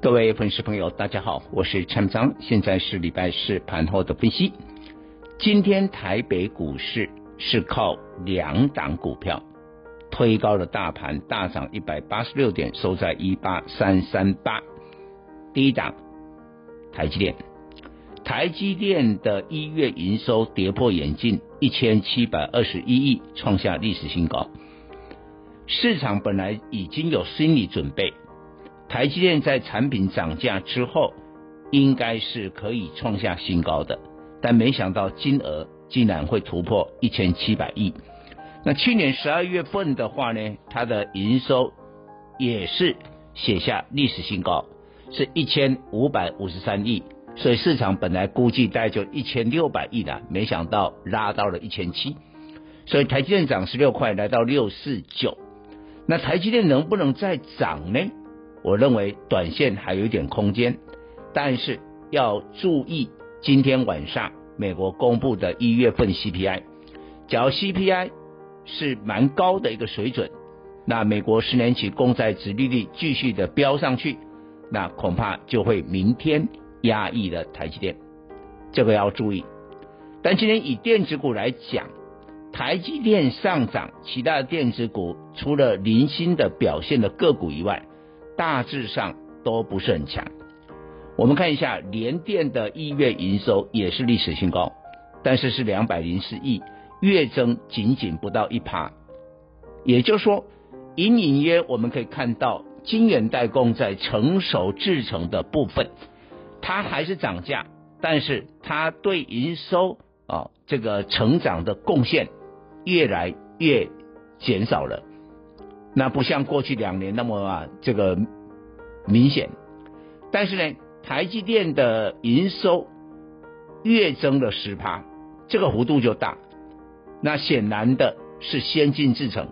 各位粉丝朋友，大家好，我是陈章，现在是礼拜四盘后的分析。今天台北股市是靠两档股票推高了大盘，大涨一百八十六点，收在一八三三八。第一档，台积电，台积电的一月营收跌破眼镜，一千七百二十一亿，创下历史新高。市场本来已经有心理准备，台积电在产品涨价之后，应该是可以创下新高的，但没想到金额竟然会突破一千七百亿。那去年十二月份的话呢，它的营收也是写下历史新高，是一千五百五十三亿，所以市场本来估计大概就一千六百亿的，没想到拉到了一千七，所以台积电涨十六块，来到六四九。那台积电能不能再涨呢？我认为短线还有一点空间，但是要注意今天晚上美国公布的一月份 CPI，假如 CPI 是蛮高的一个水准，那美国十年期公债殖利率继续的飙上去，那恐怕就会明天压抑了台积电，这个要注意。但今天以电子股来讲。台积电上涨，其他的电子股除了零星的表现的个股以外，大致上都不是很强。我们看一下联电的一月营收也是历史新高，但是是两百零四亿，月增仅仅不到一趴。也就是说，隐隐约我们可以看到晶圆代工在成熟制成的部分，它还是涨价，但是它对营收啊这个成长的贡献。越来越减少了，那不像过去两年那么啊这个明显，但是呢，台积电的营收月增了十趴，这个幅度就大，那显然的是先进制程，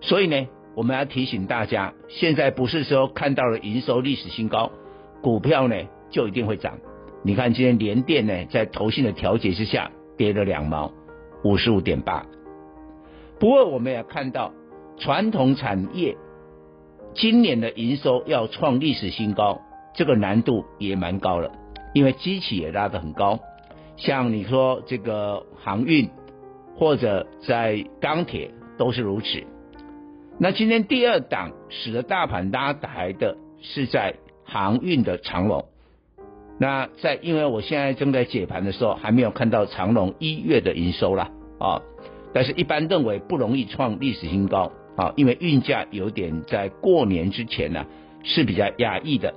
所以呢，我们要提醒大家，现在不是说看到了营收历史新高，股票呢就一定会涨。你看今天联电呢，在投信的调节之下跌了两毛。五十五点八，不过我们也看到传统产业今年的营收要创历史新高，这个难度也蛮高了，因为基期也拉得很高。像你说这个航运或者在钢铁都是如此。那今天第二档使得大盘拉抬的是在航运的长龙。那在，因为我现在正在解盘的时候，还没有看到长龙一月的营收啦啊，但是一般认为不容易创历史新高啊，因为运价有点在过年之前呢、是比较压抑的。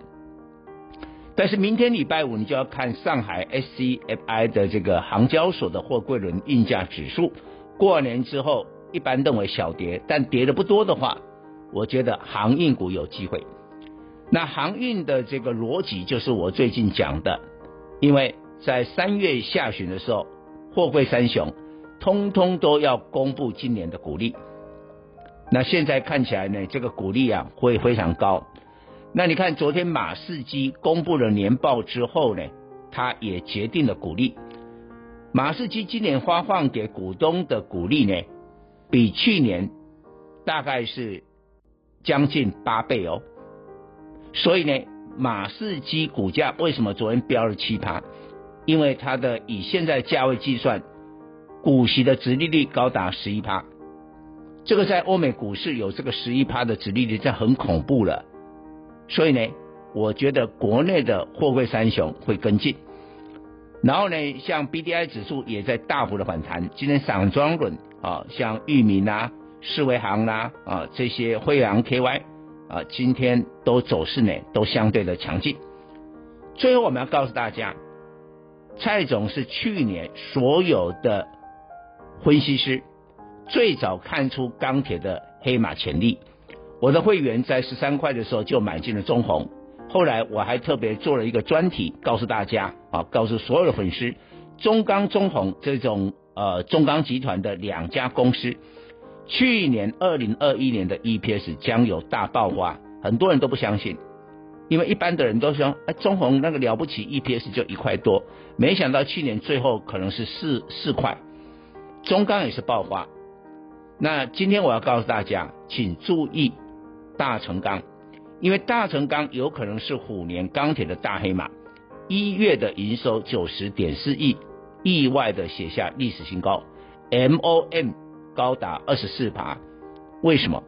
但是明天礼拜五你就要看上海 SCFI 的这个航交所的货柜轮运价指数，过年之后一般认为小跌，但跌的不多的话，我觉得航运股有机会。那航运的这个逻辑就是我最近讲的，因为在三月下旬的时候，货柜三雄通通都要公布今年的股利。那现在看起来呢，这个股利啊会非常高。那你看昨天马士基公布了年报之后呢，他也决定了股利。马士基今年发放给股东的股利呢，比去年大概是将近八倍哦。所以呢，马士基股价为什么昨天飙了七趴？因为它的以现在价位计算，股息的殖利率高达十一趴。这个在欧美股市有这个十一趴的殖利率，这很恐怖了。所以呢，我觉得国内的货柜三雄会跟进。然后呢，像 BDI 指数也在大幅的反弹。今天散装轮啊，像裕民啦、世维行啦啊这些辉昂 KY。啊，今天都走势呢，都相对的强劲。最后我们要告诉大家，蔡总是去年所有的分析师最早看出钢铁的黑马潜力。我的会员在十三块的时候就买进了中鸿，后来我还特别做了一个专题，告诉大家啊，告诉所有的粉丝，中钢、中鸿这种呃中钢集团的两家公司，去年二零二一年的 EPS 将有大爆发，很多人都不相信，因为一般的人都说，哎，中鸿那个了不起，EPS 就一块多，没想到去年最后可能是四四块，中钢也是爆发。那今天我要告诉大家，请注意大成钢。因为大成钢有可能是虎年钢铁的大黑马，一月的营收九十点四亿，意外的写下历史新高，MOM 高达二十四趴。为什么？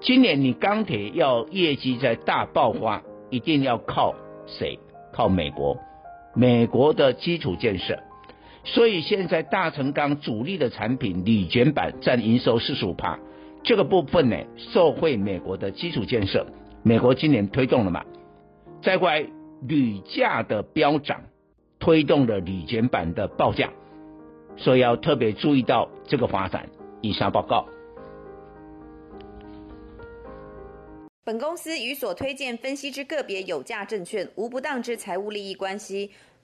今年你钢铁要业绩在大爆发，一定要靠谁？靠美国，美国的基础建设。所以现在大成钢主力的产品铝卷板占营收四十五趴，这个部分呢，受惠美国的基础建设。美国今年推动了嘛？再过来铝价的飙涨，推动了铝卷板的报价，所以要特别注意到这个发展。以上报告。本公司与所推荐分析之个别有价证券无不当之财务利益关系。